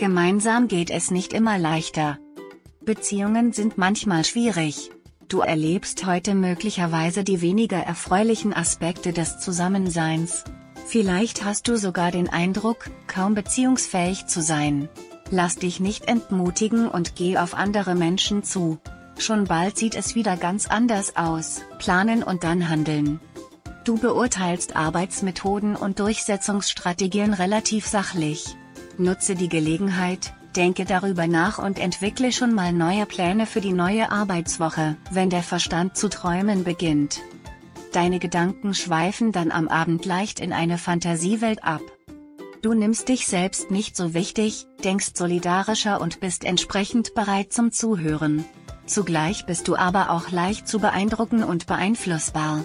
Gemeinsam geht es nicht immer leichter. Beziehungen sind manchmal schwierig. Du erlebst heute möglicherweise die weniger erfreulichen Aspekte des Zusammenseins. Vielleicht hast du sogar den Eindruck, kaum beziehungsfähig zu sein. Lass dich nicht entmutigen und geh auf andere Menschen zu. Schon bald sieht es wieder ganz anders aus. Planen und dann handeln. Du beurteilst Arbeitsmethoden und Durchsetzungsstrategien relativ sachlich. Nutze die Gelegenheit, denke darüber nach und entwickle schon mal neue Pläne für die neue Arbeitswoche, wenn der Verstand zu träumen beginnt. Deine Gedanken schweifen dann am Abend leicht in eine Fantasiewelt ab. Du nimmst dich selbst nicht so wichtig, denkst solidarischer und bist entsprechend bereit zum Zuhören. Zugleich bist du aber auch leicht zu beeindrucken und beeinflussbar.